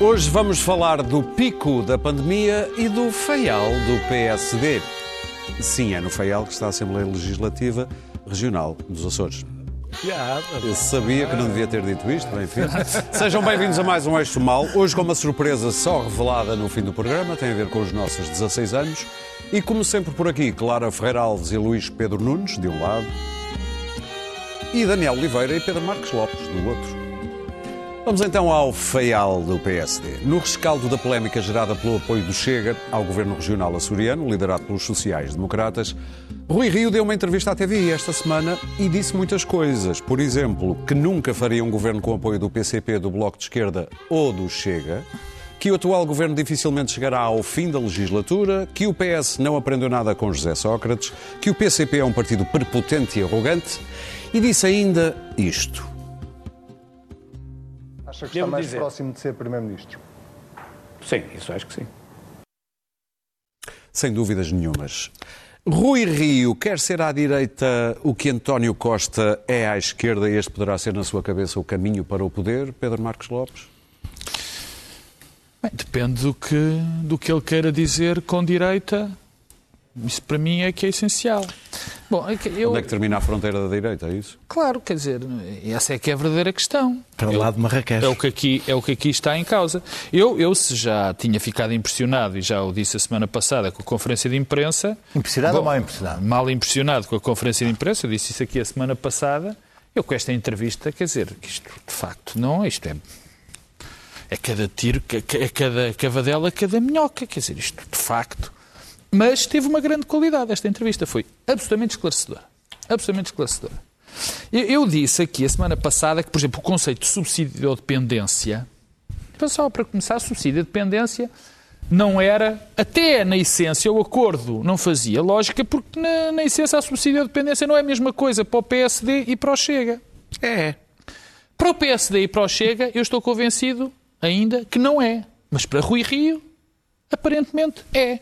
Hoje vamos falar do pico da pandemia e do feial do PSD. Sim, é no feial que está a Assembleia Legislativa Regional dos Açores. Eu sabia que não devia ter dito isto, bem, enfim. Sejam bem-vindos a mais um Eixo Mal. Hoje com uma surpresa só revelada no fim do programa, tem a ver com os nossos 16 anos. E como sempre por aqui, Clara Ferreira Alves e Luís Pedro Nunes, de um lado, e Daniel Oliveira e Pedro Marques Lopes, do outro. Vamos então ao feial do PSD. No rescaldo da polémica gerada pelo apoio do Chega ao governo regional açoriano, liderado pelos sociais-democratas, Rui Rio deu uma entrevista à TVI esta semana e disse muitas coisas. Por exemplo, que nunca faria um governo com apoio do PCP, do Bloco de Esquerda ou do Chega, que o atual governo dificilmente chegará ao fim da legislatura, que o PS não aprendeu nada com José Sócrates, que o PCP é um partido prepotente e arrogante, e disse ainda isto. Acha que está Devo mais dizer. próximo de ser Primeiro-Ministro? Sim, isso acho que sim. Sem dúvidas nenhumas. Rui Rio quer ser à direita o que António Costa é à esquerda e este poderá ser na sua cabeça o caminho para o poder, Pedro Marcos Lopes? Bem, depende do que, do que ele queira dizer com direita. Isso para mim é que é essencial. Bom, é que eu, Onde é que termina a fronteira da direita, é isso? claro, quer dizer, essa é que é a verdadeira questão. Para lá de Marrakech. É o, que aqui, é o que aqui está em causa. Eu, eu, se já tinha ficado impressionado, e já o disse a semana passada com a conferência de imprensa. Impressionado Bom, ou mal impressionado? Mal impressionado com a conferência de imprensa, eu disse isso aqui a semana passada. Eu com esta entrevista, quer dizer, que isto de facto não, isto é. É cada tiro, é cada cavadela, cada minhoca, quer dizer, isto de facto. Mas teve uma grande qualidade esta entrevista, foi absolutamente esclarecedora. Absolutamente esclarecedora. Eu, eu disse aqui a semana passada que, por exemplo, o conceito de subsídio de dependência, só para começar, subsídio de dependência não era, até na essência, o acordo não fazia lógica, porque na, na essência a subsídio de dependência não é a mesma coisa para o PSD e para o Chega. É. Para o PSD e para o Chega, eu estou convencido ainda que não é. Mas para Rui Rio, aparentemente é.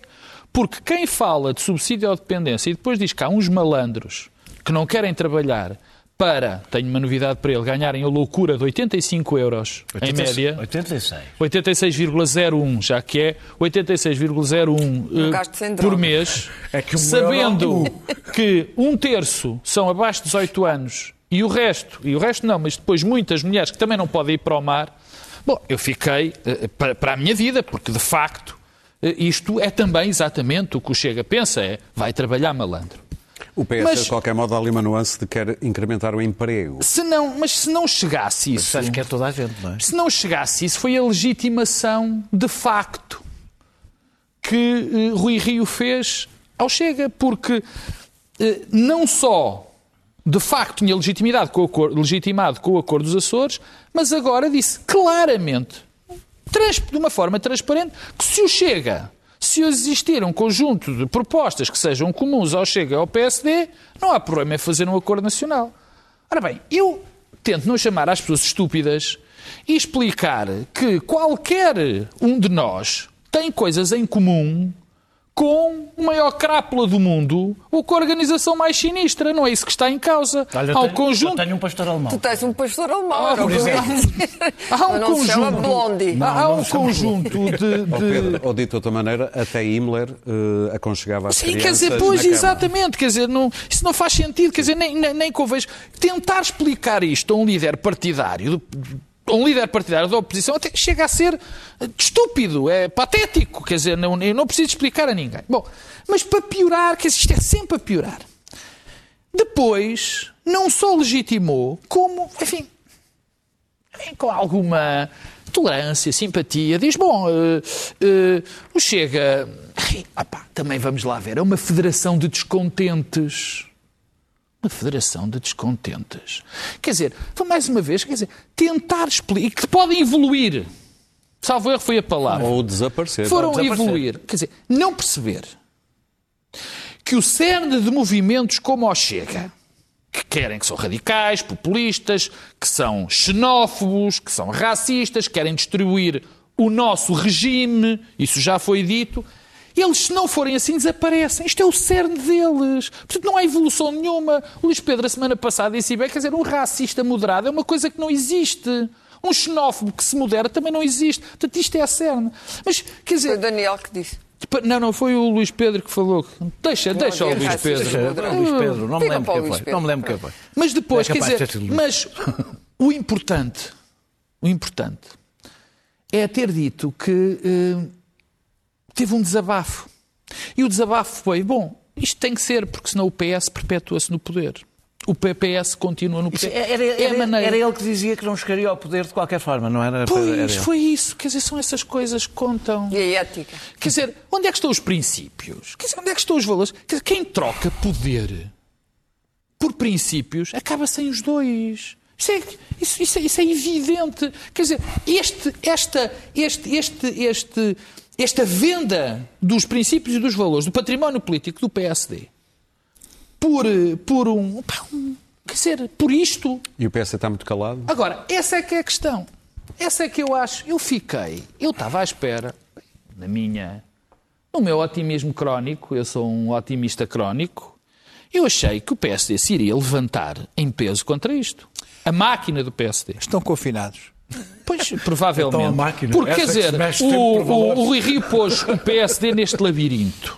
Porque quem fala de subsídio à dependência e depois diz que há uns malandros que não querem trabalhar para, tenho uma novidade para ele, ganharem a loucura de 85 euros em média. 86. 86,01, já que é 86,01 eh, por mês, É que o sabendo euro- que um terço são abaixo de 18 anos e o resto, e o resto não, mas depois muitas mulheres que também não podem ir para o mar, bom, eu fiquei eh, para, para a minha vida, porque de facto isto é também exatamente o que o Chega pensa, é vai trabalhar malandro. O PS, Mas- de qualquer modo, há ali uma nuance de quer incrementar o emprego. Se não, mas se não chegasse isso, Isso acho que é toda a gente, não é? Se não chegasse isso, foi a legitimação de facto que eh, Rui Rio fez ao Chega, porque eh, não só de facto tinha legitimidade com o acordo, legitimado com o acordo dos Açores, mas agora disse claramente, de uma forma transparente, que se o Chega, se existir um conjunto de propostas que sejam comuns ao Chega e ao PSD, não há problema em fazer um acordo nacional. Ora bem, eu tento não chamar as pessoas estúpidas e explicar que qualquer um de nós tem coisas em comum com o maior crápula do mundo ou com a organização mais sinistra. Não é isso que está em causa. Olha, eu Há um tenho, conjunto eu tenho um pastor alemão. Tu tens um pastor alemão, Ah, o por ia exemplo. Há um não se chama conjunto, Blondie. há, há um conjunto de, de- Pedro, ou dito de outra maneira, até Himmler eh, aconchegava as Sim, quer crianças dizer, pois, exatamente, quer dizer, não, isso não faz sentido, quer dizer, nem, nem, nem convém. Tentar explicar isto a um líder partidário, um líder partidário da oposição, até chega a ser eh, estúpido, é patético, quer dizer, não, eu não preciso explicar a ninguém. Bom, mas para piorar, dizer, isto é sempre a piorar. Depois, não só legitimou, como, enfim, com alguma tolerância, simpatia, diz, bom, eh, eh, o Chega, opá, também vamos lá ver, é uma federação de descontentes. Uma federação de descontentes. Quer dizer, foi mais uma vez, quer dizer, tentar explicar, que podem evoluir. Salvo erro foi a palavra Ou desaparecer. foram desaparecer. evoluir. Quer dizer, não perceber que o cerne de movimentos como o Chega, que querem que são radicais, populistas, que são xenófobos, que são racistas, querem destruir o nosso regime, isso já foi dito, eles, se não forem assim, desaparecem. Isto é o cerne deles. Portanto, não há evolução nenhuma. O Luís Pedro, a semana passada, disse bem, quer dizer, um racista moderado é uma coisa que não existe. Um xenófobo que se modera também não existe. Portanto, isto é a cerne. Mas, quer dizer... Foi o Daniel que disse. Não, não, foi o Luís Pedro que falou. Deixa, Não deixa o Luís. Pedro. Deixa. Luís Pedro, não me lembro quem foi. Não me lembro quem foi. Mas depois, É quer de dizer, mas o importante, o importante é ter dito que eh, teve um desabafo. E o desabafo foi, bom, isto tem que ser, porque senão o PS perpetua-se no poder. O PPS continua no poder. Era, era- é maneira. era ele que dizia que não chegaria ao poder de qualquer forma, não era? Era Pois, ele. foi isso. Quer dizer, são essas coisas que contam. E a ética? Quer dizer, onde é que estão os princípios? Quer dizer, onde é que estão os valores? Quer dizer, quem troca poder por princípios acaba sem os dois. Isso é, isso, isso é, isso é evidente. Quer dizer, este, esta, este, este, este, esta venda dos princípios e dos valores do património político do PSD por, eh, por um, pá, um- Quer dizer, por isto. E o PS está muito calado? Agora, essa é que é a questão. Essa é que eu acho. Eu fiquei, eu estava à espera, na minha, no meu otimismo crónico, eu sou um otimista crónico, eu achei que o PSD se iria levantar em peso contra isto. A máquina do PSD. Estão confinados. Pois, provavelmente. Então a máquina, Porque, quer que se dizer, o, o, o Rui Rio pôs o PSD neste labirinto.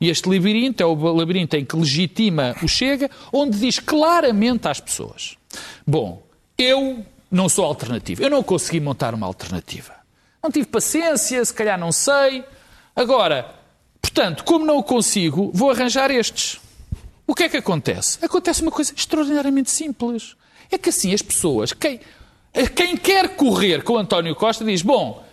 E este labirinto é o labirinto em que legitima o Chega, onde diz claramente às pessoas: Bom, eu não sou alternativa. Eu não consegui montar uma alternativa. Não tive paciência, se calhar não sei. Agora, portanto, como não o consigo, vou arranjar estes. O que é que acontece? Acontece uma coisa extraordinariamente simples. É que assim as pessoas, quem, quem quer correr com António Costa diz, bom,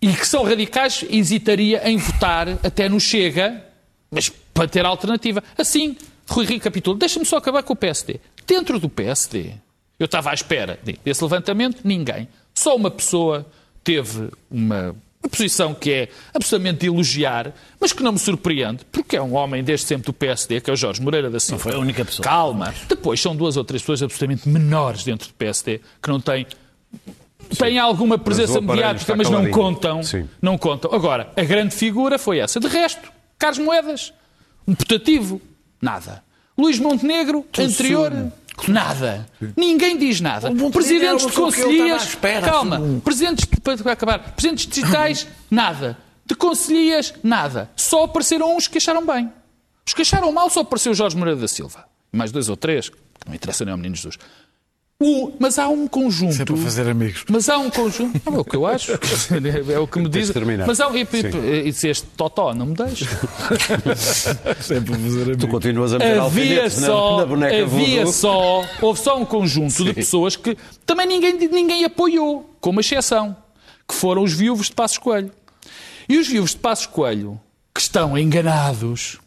e que são radicais, hesitaria em votar até no Chega, mas para ter alternativa. Assim, Rui Rio capitula. Deixa-me só acabar com o PSD. Dentro do PSD, eu estava à espera desse levantamento, ninguém. Só uma pessoa teve uma uma posição que é absolutamente de elogiar, mas que não me surpreende, porque é um homem desde sempre do PSD, que é o Jorge Moreira da Silva. Não foi a única pessoa. Calma. Depois são duas ou três pessoas absolutamente menores dentro do PSD, que não têm têm alguma presença mediática, mas não contam. Sim. Não contam. Agora, a grande figura foi essa. De resto, Carlos Moedas, um putativo, nada. Luís Montenegro, anterior, nada. Ninguém diz nada. Montenegro Presidentes de conselhias, espera, calma. assim. Presidentes, de- para acabar, presidentes digitais, nada. De conselhias, nada. Só apareceram uns que acharam bem. Os que acharam mal só apareceu o Jorge Moreira da Silva. Mais dois ou três, que não interessa nem ao Menino Jesus. O- mas há um conjunto. Sempre a fazer amigos. Mas há um conjunto. É o que eu acho. É o que me terminar. Mas há um. E, Sim. e, e se este Totó não me deixa. Sempre a fazer amigos. Tu continuas a meter Havia alfinetes na, só. na boneca Havia voodoo. só. Houve só um conjunto de pessoas que também ninguém, ninguém apoiou, com uma exceção, que foram os viúvos de Passos Coelho. E os viúvos de Passos Coelho, que estão enganados,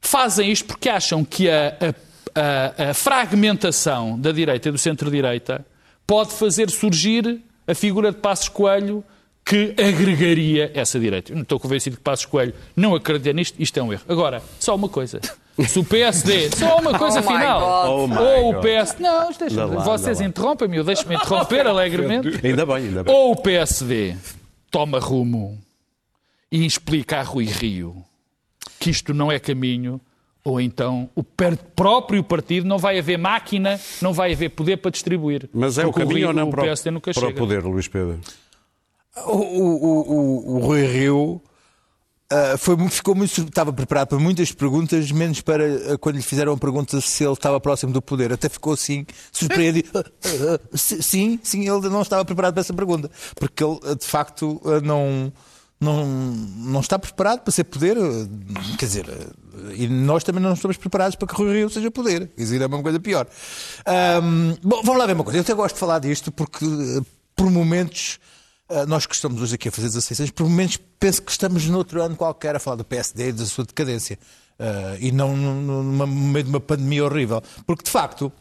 fazem isto porque acham que a, a- a- a fragmentação da direita e do centro-direita pode fazer surgir a figura de Passos Coelho que agregaria essa direita. Eu não estou convencido que Passos Coelho não acredita nisto, isto é um erro. Agora, só uma coisa. Se o PSD, só uma coisa Oh final. Oh my ou o God. PS, não, deixa, vocês interrompem-me, eu deixo-me interromper alegremente. Ainda bem, ainda bem. Ou o PSD toma rumo e explica a Rui Rio que isto não é caminho, ou então o per- próprio partido não vai haver máquina, não vai haver poder para distribuir. Mas é o caminho ou não para, o- PSD nunca para o poder, Luís Pedro? O, o, o, o- Rui Rio ah, foi, muito- ficou muito, estava preparado para muitas perguntas, menos para ah, quando lhe fizeram a pergunta se ele estava próximo do poder. Até ficou assim, surpreendido. Si- sim, sim, ele não estava preparado para essa pergunta. Porque ele, de facto, não. Não, não está preparado para ser poder, ah, quer dizer, ah, e nós também não estamos preparados para que Rui Rio seja poder. Quer dizer, é uma coisa pior. Ahm, bom, vamos lá ver uma coisa. Eu até gosto de falar disto porque, ah, por momentos, nós que estamos hoje aqui a fazer 16 anos, por momentos penso que estamos noutro ano qualquer a falar do PSD e da sua decadência. Uh, e não no meio de uma pandemia horrível. Porque, de facto,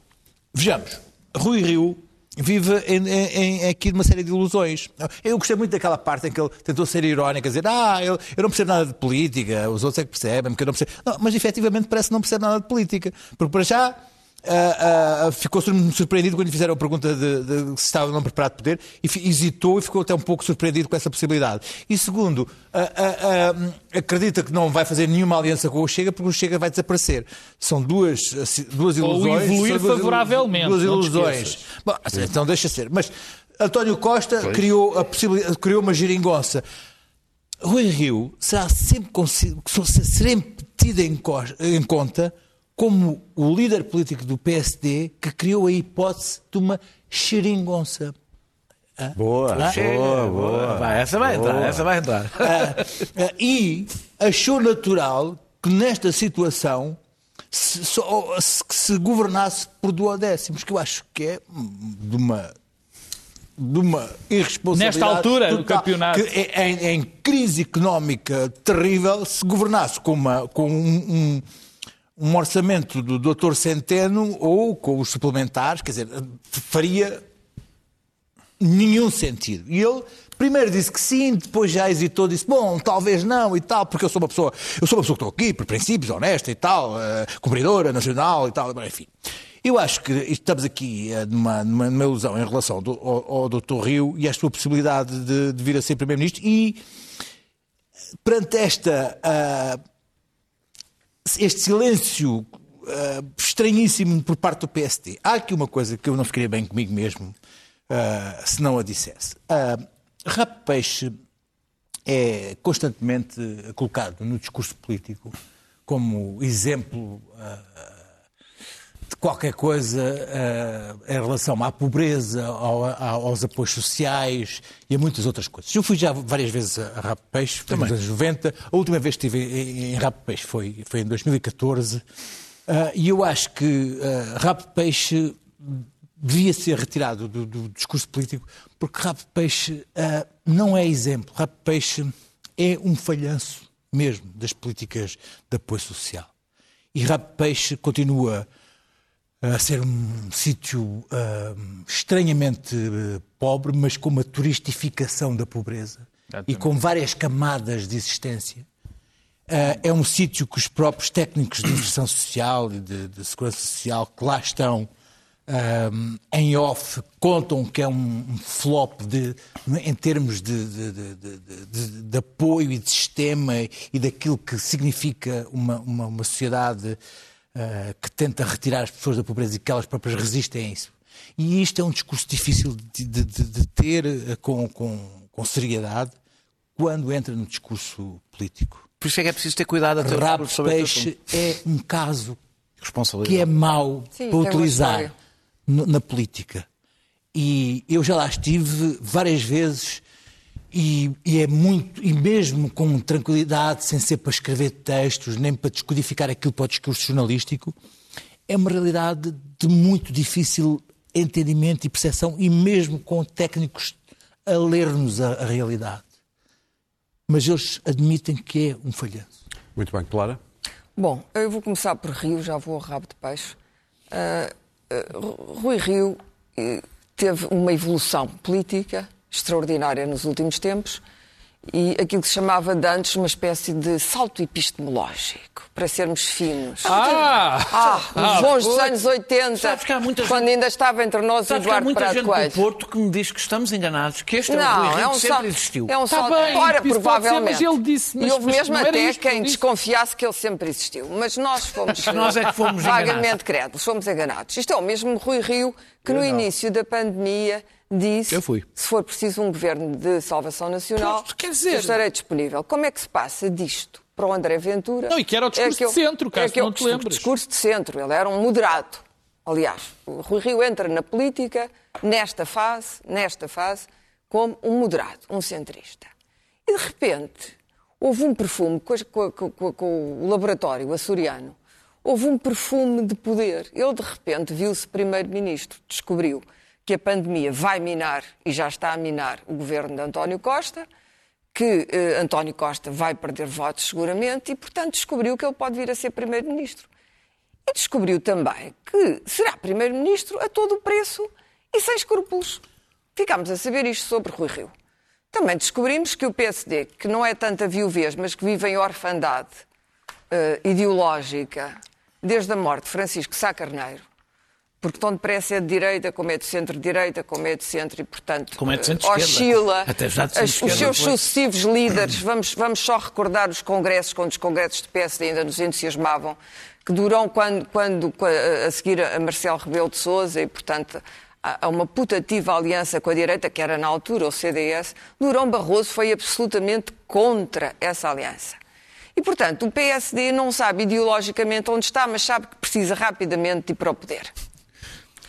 vejamos, Rui Rio vive em, em- em aqui de uma série de ilusões. Eu gostei muito daquela parte em que ele tentou ser irónico, dizer, ah, eu, eu não percebo nada de política, os outros é que percebem, porque eu não percebo. Não, mas efetivamente parece que não percebe nada de política. Porque para já ah, ficou sur- surpreendido quando lhe fizeram a pergunta de, de se estava ou não preparado para poder e hesitou e ficou até um pouco surpreendido com essa possibilidade. E segundo, ah, acredita que não vai fazer nenhuma aliança com o Chega porque o Chega vai desaparecer. São duas, si- duas Ou ilusões. evoluir são duas favoravelmente, Duas ilusões. Bom, então deixa ser. Mas António Costa criou, a possibilidade, criou uma geringonça. Rui Rio será sempre, sempre tido em, em conta como o líder político do PSD que criou a hipótese de uma geringonça. Boa, Ah, boa, boa. Vai, essa vai entrar, essa vai entrar. Ah, ah, e achou natural que nesta situação se, só- se- que se governasse por duodécimos, que eu acho que é de uma de uma irresponsabilidade Nesta altura do total, campeonato. que é- em, em crise económica terrível se governasse com, uma, com um, um- um orçamento do Dr. Centeno ou com os suplementares, quer dizer, faria nenhum sentido. E ele primeiro disse que sim, depois já hesitou, disse bom, talvez não e tal, porque eu sou uma pessoa, eu sou uma pessoa que estou aqui por princípios, honesta e tal, eh, cumpridora, nacional e tal, enfim. Eu acho que estamos aqui eh, numa, numa, numa ilusão em relação do, ao, ao Dr. Rio e à sua possibilidade de, de vir a ser Primeiro-Ministro e perante esta ah, este silêncio ah, estranhíssimo por parte do PSD. Há aqui uma coisa que eu não ficaria bem comigo mesmo ah, se não a dissesse. Uh, Peixe é constantemente colocado no discurso político como exemplo de qualquer coisa ah, em relação à pobreza, ao- ao- aos apoios sociais e a muitas outras coisas. Eu fui já várias vezes a Rabo Peixe, foi nos anos 90. A última vez que estive em, em Rabo Peixe foi, foi em 2014. Ah, e eu acho que ah, Rabo Peixe devia ser retirado do, do discurso político porque Rabo Peixe ah, não é exemplo. Rabo Peixe é um falhanço mesmo das políticas de apoio social. E Rabo Peixe continua a ser um sítio ah, estranhamente ah, pobre, mas com uma turistificação da pobreza e com várias camadas de existência. Ah, é um sítio que os próprios técnicos de inserção social e de, de segurança social que lá estão ah, em off contam que é um, um flop de, em termos de- de- de apoio e de sistema e daquilo que significa uma, uma, uma sociedade ah, que tenta retirar as pessoas da pobreza e que elas próprias resistem a isso. E isto é um discurso difícil de, de- de- de ter ah, com, com, com seriedade quando entra no discurso político. Por isso é que é preciso ter cuidado a ter Rabo peixe é um caso que é mau Sim, para uma utilizar na política. E eu já lá estive várias vezes e, e é muito, e mesmo com tranquilidade, sem ser para escrever textos, nem para descodificar aquilo para o discurso jornalístico, é uma realidade de muito difícil entendimento e percepção, e mesmo com técnicos a ler-nos a, a realidade. Mas eles admitem que é um falhanço. Muito bem, Clara. Bom, eu vou começar por Rio, já vou ao rabo de peixe. Ah, ah, Rui Rio eh, teve uma evolução política extraordinária nos últimos tempos e aquilo que se chamava de antes uma espécie de salto epistemológico, para sermos finos. Ah! Ah, os bons dos anos 80, Sabes que há muita quando gente- ainda estava entre nós o Sabes que há Eduardo muita Prado gente Coelho. do Porto que me diz que estamos enganados, que este é Não, é um que sempre salto. existiu. É um Tá salto. bem, Ora, pode ser, provavelmente. mas ele disse, mas- e houve mesmo não até quem não desconfiasse que ele sempre existiu. Mas nós fomos. Nós é que fomos Vagamente enganados. crédulos, fomos enganados. Isto é o mesmo Rui Rio que no início da pandemia disse Eu fui. se for preciso um governo de salvação nacional, Pronto, quer dizer- eu estarei disponível. Como é que se passa disto para o André Ventura? Não, e que era o discurso aquele- de centro, caso aquele não te lembres. discurso de centro. Ele era um moderado. Aliás, o Rui Rio entra na política nesta fase, nesta fase, como um moderado, um centrista. E de repente houve um perfume com, com- com- com o laboratório açoriano. Houve um perfume de poder. Ele de repente viu-se primeiro-ministro, descobriu que a pandemia vai minar e já está a minar o governo de António Costa que eh, António Costa vai perder votos seguramente e, portanto, descobriu que ele pode vir a ser Primeiro-Ministro. E descobriu também que será Primeiro-Ministro a todo o preço e sem escrúpulos. Ficámos a saber isto sobre Rui Rio. Também descobrimos que o PSD, que não é tanta viuvez, mas que vive em orfandade eh, ideológica desde a morte de Francisco Sá Carneiro, porque tão depressa é de direita, como é de centro-direita, como é de centro, e, portanto, Como é de eh, centro-esquerda. oscila. Até já de As- os seus foi. sucessivos líderes, vamos, vamos só recordar os congressos, quando os congressos de PSD ainda nos entusiasmavam, que duram quando, quando, a seguir a Marcelo Rebelo de Sousa e, portanto, a uma putativa aliança com a direita, que era na altura o CDS, Durão Barroso foi absolutamente contra essa aliança. E, portanto, o PSD não sabe ideologicamente onde está, mas sabe que precisa rapidamente ir para o poder.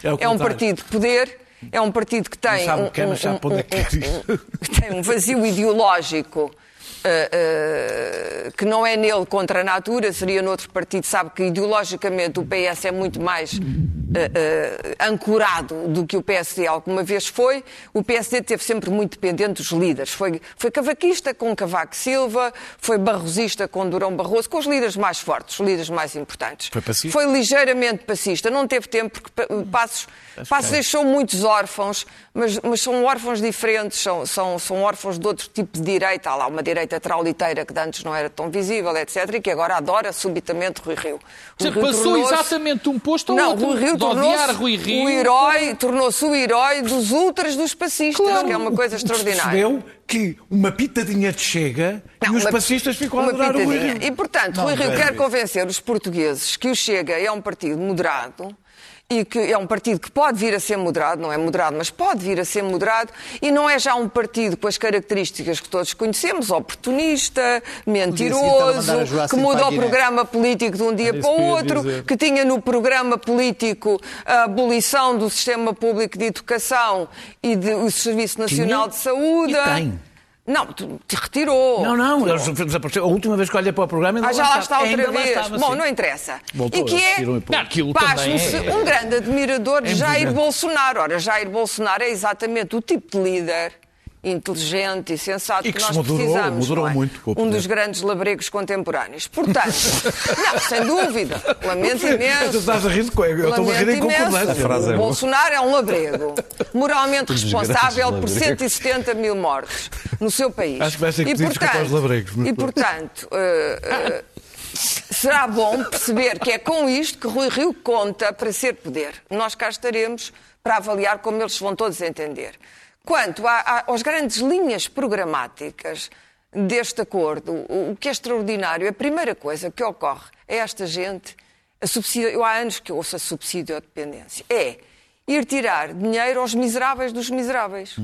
O É um partido de poder, é um partido que tem, um, é, é quer ir. que tem um vazio ideológico eh, que não é nele contra a natura, seria noutro partido. Sabe que ideologicamente o PS é muito mais eh, ancorado do que o PSD alguma vez foi. O PSD teve sempre muito dependente dos líderes. Foi, foi cavaquista com Cavaco Silva, foi barrosista com Durão Barroso, com os líderes mais fortes, os líderes mais importantes. Foi? Foi ligeiramente passista. Não teve tempo porque pa- Passos, Passos deixou muitos órfãos, mas, mas são órfãos diferentes, são, são, são órfãos de outro tipo de direita. Há lá uma direita trauliteira que de antes não era tão visível, etc., e que agora adora subitamente Rui Rio. Rui Rio Passou exatamente de um posto ao não, outro. Rui Rio de odiar tornou-se Rui Rio. o herói, tornou-se o herói dos ultras dos passistas, que é uma coisa extraordinária. Percebeu que uma pitadinha de chega Não, e os uma- passistas ficam a uma adorar o Rui pitadinha. Rio. E, portanto, Rui Rio quer convencer os portugueses que o Chega é um partido moderado e que é um partido que pode vir a ser moderado, não é moderado, mas pode vir a ser moderado, e não é já um partido com as características que todos conhecemos, oportunista, mentiroso, que muda o programa político de um dia para o outro, que tinha no programa político a abolição do sistema público de educação e do Serviço Nacional de Saúde. e tem. Não, te te retirou. Não, não, eles desapareceram. A última vez que olhei para o programa ainda Ah, já lá está estava. outra Ainda lá vez. estava, Bom, sim. não interessa. Voltou, e que é, pasmo-se é- um grande admirador de É Jair. Bolsonaro. Ora, Jair Bolsonaro é exatamente o tipo de líder inteligente e sensato E que, que nós moderou, precisamos. moderou não é? muito com Um poder. dos grandes labregos contemporâneos. Portanto, não, sem dúvida, lamento Tu imenso. estás a rir com eu estou a rir em imenso. concordância. É. Bolsonaro é um labrego, moralmente responsável por labregos. 170 mil mortes no seu país. Acho que vai ser que e, pedires desculpa aos labregos, mas e, portanto, eh, eh, será bom perceber que é com isto que Rui Rio conta para ser poder. Nós cá estaremos para avaliar como eles vão todos entender. Quanto a- a- às grandes linhas programáticas deste acordo, o o que é extraordinário, a primeira coisa que ocorre a esta gente, a subsídio, eu há anos que ouço a subsídio à dependência, é ir tirar dinheiro aos miseráveis dos miseráveis.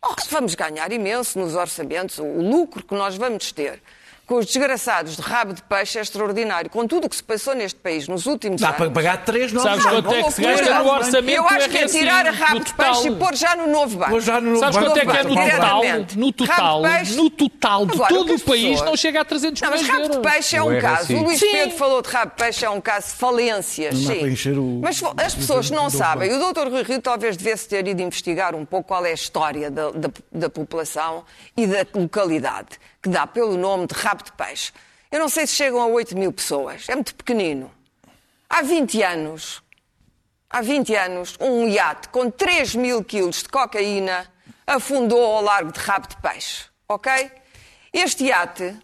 Oh, vamos ganhar imenso nos orçamentos. O lucro que nós vamos ter com os desgraçados de rabo de peixe é extraordinário. Com tudo o que se passou neste país nos últimos Dá anos. para pagar três novos Sabes quanto é que se gasta no orçamento Eu acho que é tirar a rabo de peixe e pôr já no novo banco. Já no Sabes banco quanto é que é no total? No total, no total de todo o país não chega a 300 Não, mas milhões rabo de peixe é um caso. O Luís. Pedro falou de rabo de peixe, é um caso de dá o- Mas as pessoas não sabem. O doutor Rui Rio talvez devesse ter ido investigar um pouco qual é a história da, da, da população e da localidade, que dá pelo nome de rabo de peixe. Eu não sei se chegam a 8 mil pessoas. É muito pequenino. Há 20 anos, há 20 anos, um iate com 3 mil quilos de cocaína afundou ao largo de rabo de peixe. Ok? Este iate,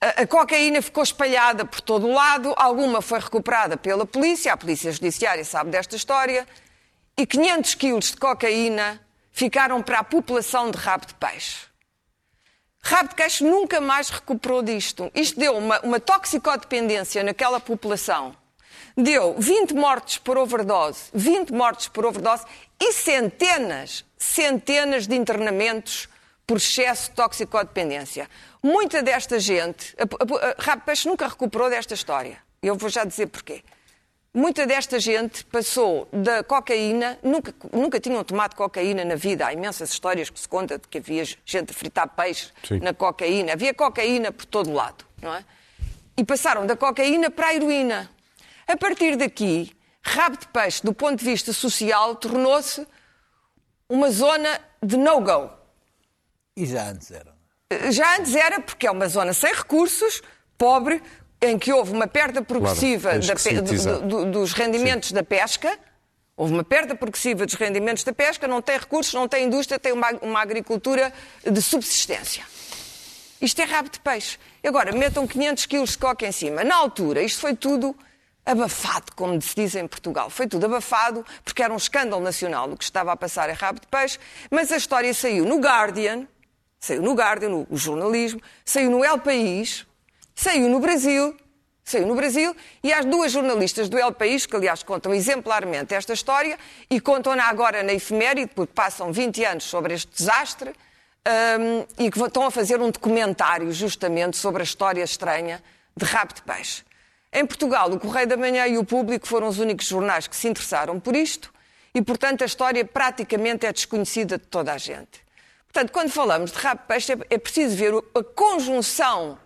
a, a cocaína ficou espalhada por todo o lado, alguma foi recuperada pela polícia, a polícia judiciária sabe desta história, e 500 quilos de cocaína ficaram para a população de rabo de peixe. Rabo de Queixo nunca mais recuperou disto. Isto deu uma, uma toxicodependência naquela população. Deu 20 mortes por overdose, 20 mortes por overdose e centenas, centenas de internamentos por excesso de toxicodependência. Muita desta gente, a, a, a Rabo de Peixe nunca recuperou desta história. Eu vou já dizer porquê. Muita desta gente passou da cocaína, nunca, nunca tinham tomado cocaína na vida. Há imensas histórias que se conta de que havia gente a fritar peixe Sim. na cocaína. Havia cocaína por todo lado, não é? E passaram da cocaína para a heroína. A partir daqui, rabo de peixe, do ponto de vista social, tornou-se uma zona de no-go. E já antes era. Já antes era, porque é uma zona sem recursos, pobre, em que houve uma perda progressiva tens da do- do- dos rendimentos da pesca. Houve uma perda progressiva dos rendimentos da pesca, não tem recursos, não tem indústria, tem uma, uma agricultura de subsistência. Isto é rabo de peixe. Agora, metam 500 quilos de coca em cima. Na altura, isto foi tudo abafado, como se diz em Portugal. Foi tudo abafado, porque era um escândalo nacional o que estava a passar em rabo de peixe, mas a história saiu no Guardian, saiu no Guardian, no, o jornalismo, saiu no El País, saiu no Brasil, Saiu no Brasil e há duas jornalistas do El País que, aliás, contam exemplarmente esta história e contam-na agora na efeméride, porque passam 20 anos sobre este desastre hum, e que estão a fazer um documentário justamente sobre a história estranha de rabo de peixe. Em Portugal, o Correio da Manhã e o Público foram os únicos jornais que se interessaram por isto e, portanto, a história praticamente é desconhecida de toda a gente. Portanto, quando falamos de rabo de peixe, é- é preciso ver a conjunção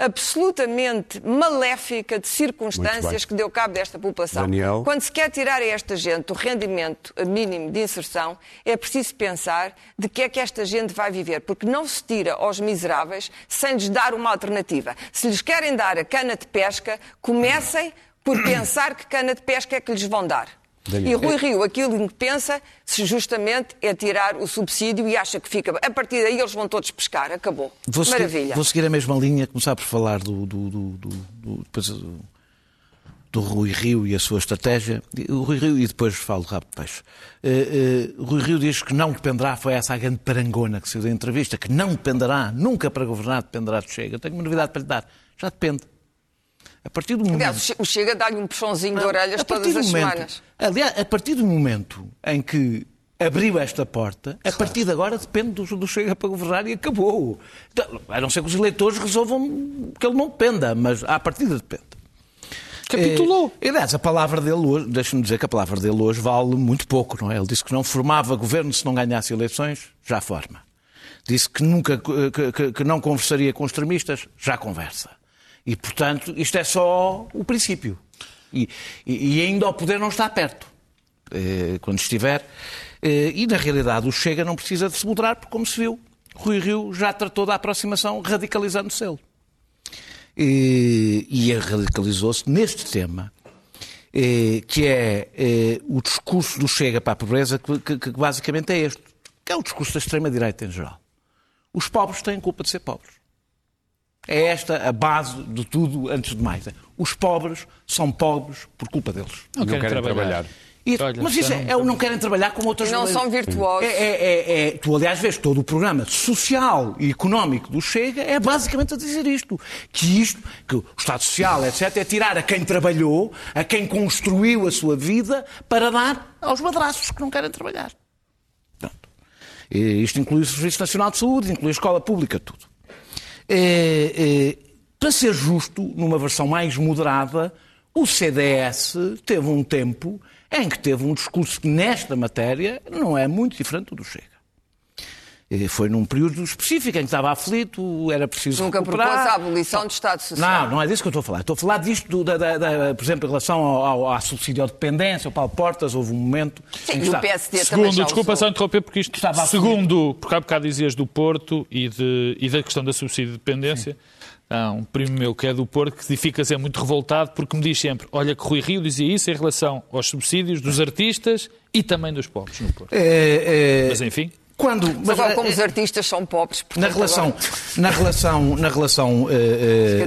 absolutamente maléfica de circunstâncias que deu cabo desta população. Daniel? Quando se quer tirar a esta gente o rendimento mínimo de inserção, é preciso pensar de que é que esta gente vai viver, porque não se tira aos miseráveis sem lhes dar uma alternativa. Se lhes querem dar a cana de pesca, comecem por pensar que cana de pesca é que lhes vão dar. Daniel. E Rui Rio, aquilo em que pensa, se justamente é tirar o subsídio e acha que fica. A partir daí eles vão todos pescar. Acabou. Vou seguir, Maravilha. vou seguir a mesma linha, começar por falar do, do, do, do, do- do- Rui Rio e a sua estratégia. O Rui Rio, e depois falo do rabo de peixe. Eh, o Rui Rio diz que não dependerá, foi essa a grande parangona que saiu da entrevista, que não dependerá, nunca para governar dependerá de Chega. Eu tenho uma novidade para lhe dar. Já depende. A partir do momento... Aliás, o Che- o Chega dá-lhe um puxãozinho de orelhas A partir todas do as momento- semanas. Aliás, a partir do momento em que abriu esta porta, a partir de agora depende do, do Chega para governar e acabou. Então, A não ser que os eleitores resolvam que ele não dependa, mas à partida depende. Capitulou. Eh, aliás, a palavra dele hoje, deixa-me dizer que a palavra dele hoje vale muito pouco, não é? Ele disse que não formava governo se não ganhasse eleições, já forma. Disse que nunca que, que- que não conversaria com extremistas, já conversa. E, portanto, isto é só o princípio. E, e- ainda o poder não está perto. eh, quando estiver. Eh, e, na realidade, o Chega não precisa de se moderar, porque, como se viu, Rui Rio já tratou da aproximação radicalizando-se ele. E, e radicalizou-se neste tema, eh, que é o discurso do Chega para a pobreza, que, que- que basicamente é este, que é o discurso da extrema-direita em geral. Os pobres têm culpa de ser pobres. É esta a base de tudo, antes de mais. Os pobres são pobres por culpa deles. Não, querem, querem trabalhar. trabalhar. E- Olha, mas isso é, não- é o não querem trabalhar como outras não são virtuosos. É, é- é- é- tu, aliás, vês todo o programa social e económico do Chega é basicamente a dizer isto. Que isto, que o Estado Social, etc., é tirar a quem trabalhou, a quem construiu a sua vida, para dar aos madraços que não querem trabalhar. Pronto. E Isto inclui o Serviço Nacional de Saúde, inclui a escola pública, tudo. É, é, para ser justo, numa versão mais moderada, o CDS teve um tempo em que teve um discurso que, nesta matéria, não é muito diferente do do Chega. E Foi num período específico em que estava aflito, era preciso Nunca recuperar. propôs a abolição do Estado Social. Não, não é disso que eu estou a falar. Estou a falar disto, do- da, da- da- por exemplo, em relação ao, ao, à subsídio de dependência, ao Paulo Portas, houve um momento... Sim, em que e o está- PSD também Segundo, já desculpa usou. só interromper, porque isto, Estava a segundo, porque há bocado dizias do Porto e, de, e da questão da subsídio de dependência, há um primo meu que é do Porto que fica sempre muito revoltado porque me diz sempre: olha, que Rui Rio dizia isso em relação aos subsídios dos artistas e também dos pobres no Porto. É, é, Mas enfim. Quando, Mas agora, como é- os artistas são pobres, portanto, Na relação, agora- na relação, na relação, eh,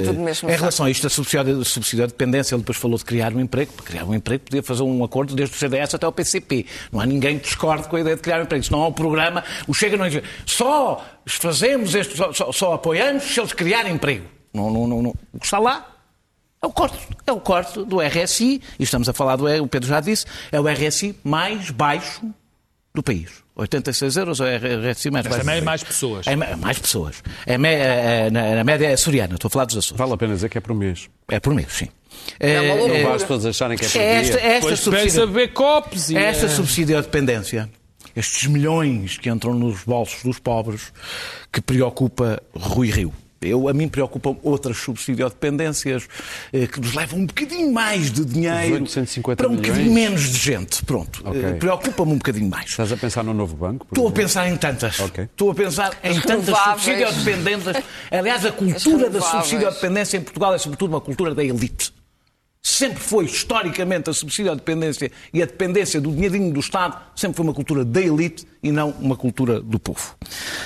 eh, mesmo em relação a isto da subsídio, subsídio de dependência, ele depois falou de criar um emprego. Para criar um emprego podia fazer um acordo desde o CDS até o PCP. Não há ninguém que discorde com a ideia de criar um emprego. Se não há um programa, o Chega não diz só fazemos este, só, só- só apoiamos se eles criarem emprego. Não, não, não, não. O que está lá é o corte. É o corte do RSI, e estamos a falar do, o Pedro já disse, é o RSI mais baixo do país. 86 euros é o RSI mais baixo. também é mais pessoas. É ma- mais pessoas. É me- é- é- na, na média é açoriana, estou a falar dos Açores. Vale a pena dizer que é por mês. É por mês, sim. É uma loucura. Não basta todos acharem que é por É esta, dia. é esta Depois pensa subsídio, copos e. esta eh, subsídio de dependência, estes milhões que entram nos bolsos dos pobres, que preocupa Rui Rio. Eu, a mim preocupam outras subsidiodependências eh, que nos levam um bocadinho mais de dinheiro 850 para um bocadinho milhões? menos de gente. Pronto. Ok. Eh, Preocupa-me um bocadinho mais. Estás a pensar no novo banco? Estou a pensar em tantas. Ok. Estou a pensar em tantas renováveis. subsidiodependências. Aliás, a cultura da subsidiodependência em Portugal é sobretudo uma cultura da elite. Sempre foi, historicamente, a subsidiodependência e a dependência do dinheirinho do Estado sempre foi uma cultura da elite e não uma cultura do povo.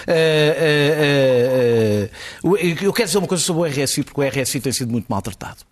Eh, eh, eh, eu quero dizer uma coisa sobre o RSI, porque o RSI tem sido muito maltratado.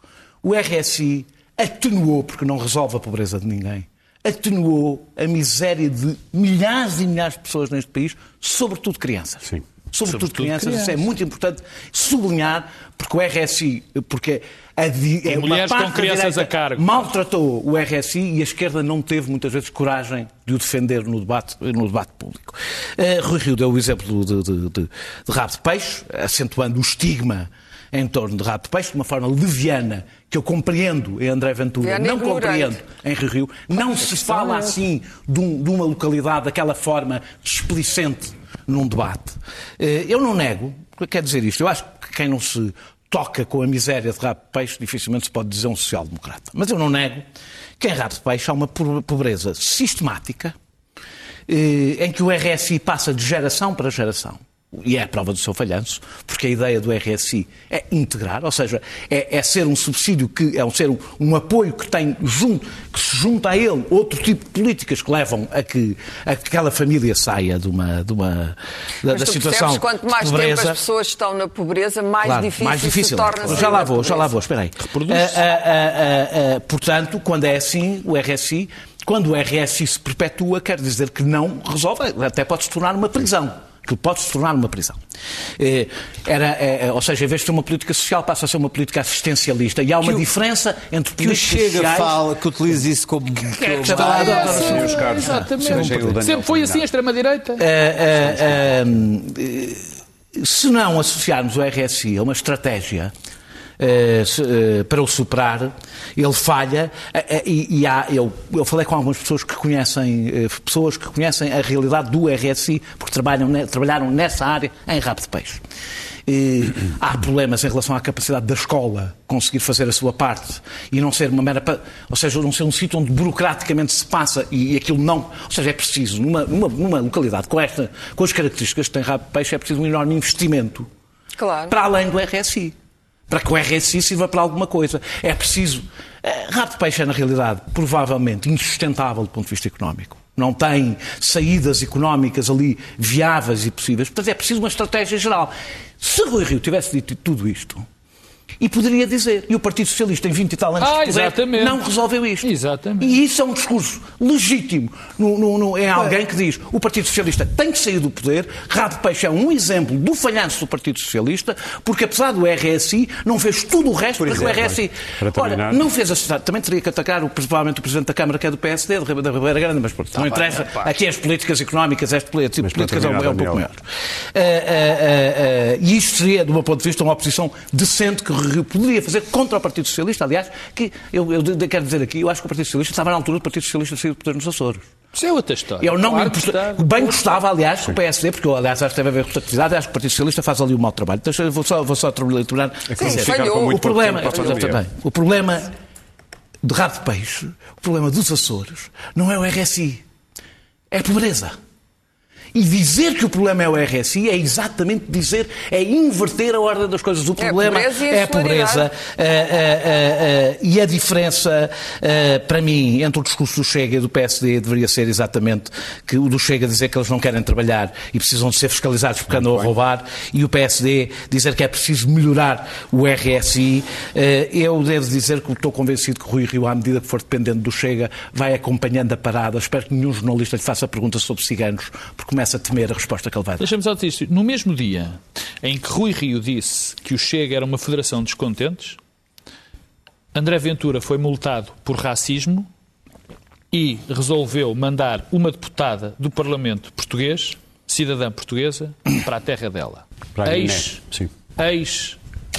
O RSI atenuou, porque não resolve a pobreza de ninguém, atenuou a miséria de milhares e milhares de pessoas neste país, sobretudo crianças. Sim. Sobretudo, Sobretudo crianças. Isso é crianças. muito importante sublinhar, porque o RSI, porque a di- é mulheres com crianças a cargo. maltratou o RSI e a esquerda não teve muitas vezes coragem de o defender no debate, no debate público. Eh, Rui Rio deu o exemplo de, de, de, de rabo de peixe, acentuando o estigma em torno de rabo de peixe, de uma forma leviana, que eu compreendo em André Ventura, Leviana e não compreendo em Rio Rio. Não se fala assim de, um- de uma localidade daquela forma displicente num debate. Eh, Eu não nego, quer dizer isto, eu acho que quem não se toca com a miséria de rabo de peixe dificilmente se pode dizer um social-democrata. Mas eu não nego que em rabo de peixe há uma po- pobreza sistemática eh, em que o RSI passa de geração para geração. E é a prova do seu falhanço, porque a ideia do RSI é integrar, ou seja, é, é ser um subsídio que é um, ser um, um apoio que tem junto, que se junta a ele outro tipo de políticas que levam a que, a que aquela família saia de uma, de uma da, Mas da tu situação percebes, quanto mais de tempo pobreza. as pessoas estão na pobreza, mais Claro, difícil, mais difícil. se torna já lá vou, já lá pobreza. vou, espera aí. Ah, ah, ah, portanto, quando é assim, o RSI, quando o RSI se perpetua, quer dizer que não resolve, até pode se tornar uma prisão. Que pode se tornar uma prisão. Eh, Era, eh, ou seja, em vez de ser uma política social, passa a ser uma política assistencialista. E há uma Que o- diferença entre Que o políticas Chega sociais... fala, que utiliza isso como. é que está lá? Meus caros, Exatamente. o Daniel Sempre foi assim a extrema-direita. Eh, eh, eh, se não associarmos o RSI a uma estratégia eh, eh, para o superar, ele falha eh, eh, e, e há, eu, eu falei com algumas pessoas que conhecem, eh, pessoas que conhecem a realidade do RSI, porque trabalham, trabalharam nessa área em rabo de peixe. Eh, há problemas em relação à capacidade da escola conseguir fazer a sua parte e não ser uma mera. Ou seja, não ser um sítio onde burocraticamente se passa e, e aquilo não. Ou seja, é preciso, numa, numa, numa localidade com, esta, com as características que tem rabo de peixe, é preciso um enorme investimento Claro. para além do RSI. Para que o RSI sirva para alguma coisa. É preciso. Rabo de peixe é, na realidade, provavelmente insustentável do ponto de vista económico. Não tem saídas económicas ali viáveis e possíveis. Portanto, é preciso uma estratégia geral. Se Rui Rio tivesse dito tudo isto, e poderia dizer, e o Partido Socialista, em 20 e tal anos Ah, não resolveu isto. Exatamente. E isso é um discurso legítimo no, no, no, em alguém que diz o Partido Socialista tem que sair do poder. Rabo Peixe é um exemplo do falhanço do Partido Socialista, porque apesar do RSI, não fez tudo o resto para que o RSI. Olha, não fez a cidade. Também teria que atacar o, provavelmente o Presidente da Câmara, que é do PSD, da Ribeira Grande, mas pronto, não interessa. Aqui as políticas económicas, este tipo Mas para políticas é um, é um pouco Daniel. maior. Ah, ah, ah, ah, e isto seria, do meu ponto de vista, uma oposição decente que poderia fazer contra o Partido Socialista. Aliás, que eu, eu quero dizer aqui, eu acho que o Partido Socialista estava na altura do Partido Socialista sair do poder nos Açores. Isso é outra história. Eu não Claro me está. Bem gostava, aliás, o PSD, porque eu, aliás, acho que deve haver rotatividade, acho que o Partido Socialista faz ali um mau trabalho. Então, eu vou só, vou só terminar. É com falhou. muito o problema, a também, o problema de rabo de peixe, o problema dos Açores, não é o RSI, é a pobreza. E dizer que o problema é o RSI é exatamente dizer, é inverter a ordem das coisas. O É a problema pobreza e a é a pobreza solidariedade. ah, ah, ah, ah, e a diferença, para mim, entre o discurso do Chega e do PSD deveria ser exatamente que o do Chega dizer que eles não querem trabalhar e precisam de ser fiscalizados porque andam a roubar, e o PSD dizer que é preciso melhorar o RSI. Eu devo dizer que estou convencido que Rui Rio, à medida que for dependendo do Chega, vai acompanhando a parada. Espero que nenhum jornalista lhe faça perguntas sobre ciganos, porque começa a temer a resposta que ele vai dar. Deixa-me só dizer isto. No mesmo dia em que Rui Rio disse que o Chega era uma federação de descontentes, André Ventura foi multado por racismo e resolveu mandar uma deputada do Parlamento português, cidadã portuguesa, para a terra dela. Para a Sim. eis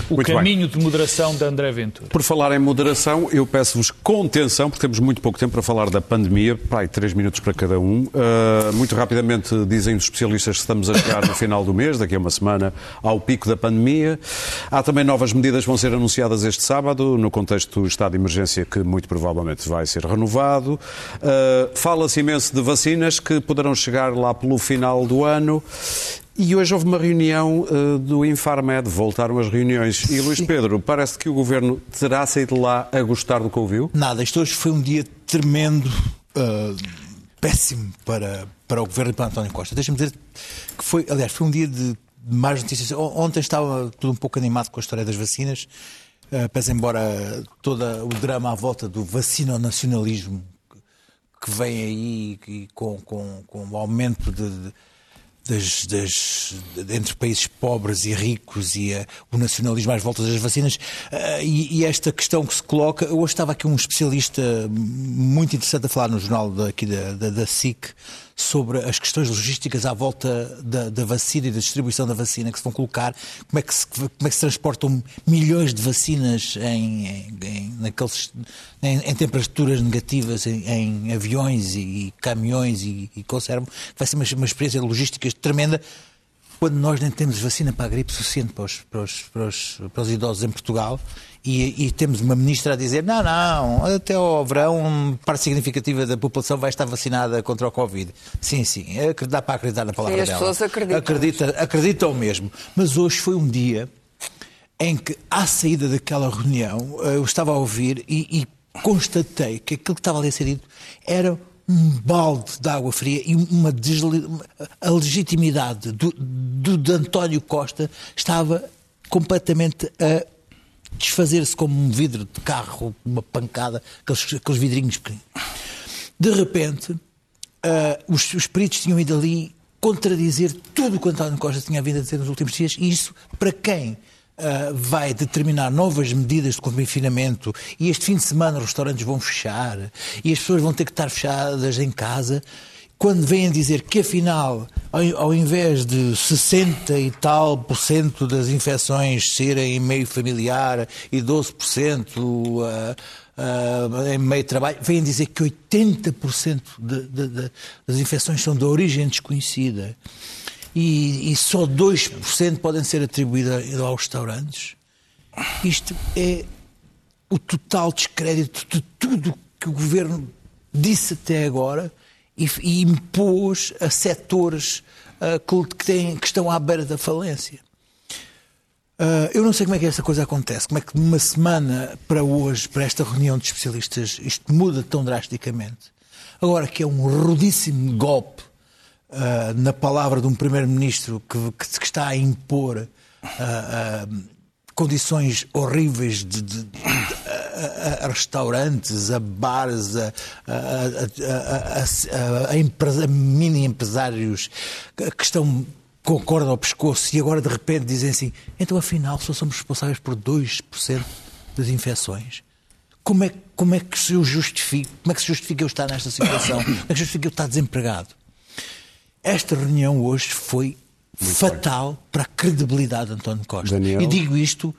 o Muito caminho de moderação de André Ventura. Por falar em moderação, eu peço-vos contenção, porque temos muito pouco tempo para falar da pandemia, pai, três minutos para cada um. Uh, muito rapidamente, dizem os especialistas que estamos a chegar no final do mês, daqui a uma semana, ao pico da pandemia. Há também novas medidas que vão ser anunciadas este sábado, no contexto do estado de emergência, que muito provavelmente vai ser renovado. Uh, Fala-se imenso de vacinas que poderão chegar lá pelo final do ano. E hoje houve uma reunião uh, do Infarmed, voltaram as reuniões. E Luís Pedro, parece que o governo terá saído lá a gostar do que ouviu? Nada, isto hoje foi um dia tremendo, ah, péssimo para, para o governo e para António Costa. Deixa-me dizer que foi, aliás, foi um dia de mais notícias. Ontem estava tudo um pouco animado com a história das vacinas, ah, pese embora todo o drama à volta do vacino-nacionalismo que vem aí e com, com, com o aumento de, de- das, das- entre países pobres e ricos e eh, o nacionalismo às voltas das vacinas. eh, e, e esta questão que se coloca. Hoje estava aqui um especialista muito interessante a falar no jornal da- aqui da, da, da SIC sobre as questões logísticas à volta da, da vacina e da distribuição da vacina que se vão colocar, como é que se, como é que se transportam milhões de vacinas em, em, naqueles, em, em temperaturas negativas em, aviões e, caminhões e, e conservam. Vai ser uma, uma experiência logística tremenda quando nós nem temos vacina para a gripe suficiente para os, para os, para os, para os idosos em Portugal e, e temos uma ministra a dizer não, não, até ao verão parte significativa da população vai estar vacinada contra o Covid. Sim, sim, é dá para acreditar na palavra Sim, as dela. pessoas acreditam. Acredita, acreditam mesmo. Mas hoje foi um dia em que, à saída daquela reunião, eh, eu estava a ouvir e, e constatei que aquilo que estava ali a ser dito era um balde de água fria e uma desle... a legitimidade do, do, de António Costa estava completamente a desfazer-se como um vidro de carro, uma pancada, aqueles, aqueles vidrinhos. De repente, ah, os, os peritos tinham ido ali contradizer tudo o que António Costa tinha vindo a dizer nos últimos dias, e isso para quem ah, vai determinar novas medidas de confinamento e este fim de semana os restaurantes vão fechar e as pessoas vão ter que estar fechadas em casa. Quando vêm dizer que afinal, ao, invés de 60 e tal por cento das infecções serem em meio familiar e 12% ah, ah, em meio de trabalho, vêm dizer que 80% de, de, de, das infecções são de origem desconhecida e, e só 2% podem ser atribuídas aos restaurantes. Isto é o total descrédito de tudo que o governo disse até agora e, e impôs a setores ah, que, têm- que estão à beira da falência. Ah, eu não sei como é que esta coisa acontece, como é que de uma semana para hoje, para esta reunião de especialistas, isto muda tão drasticamente. Agora que é um rudíssimo golpe ah, na palavra de um primeiro-ministro que, que- que está a impor ah, condições horríveis de, de- de- a, a- restaurantes, a bares, a, a, a- mini empresários que estão com corda ao pescoço e agora de repente dizem assim, então afinal só somos responsáveis por 2% das infecções. Como é, como é que se eu justifico, como é que se justifica eu estar nesta situação? Como é que se justifica eu estar desempregado? Esta reunião hoje foi fatal para a credibilidade de António Costa. Daniel? E digo isto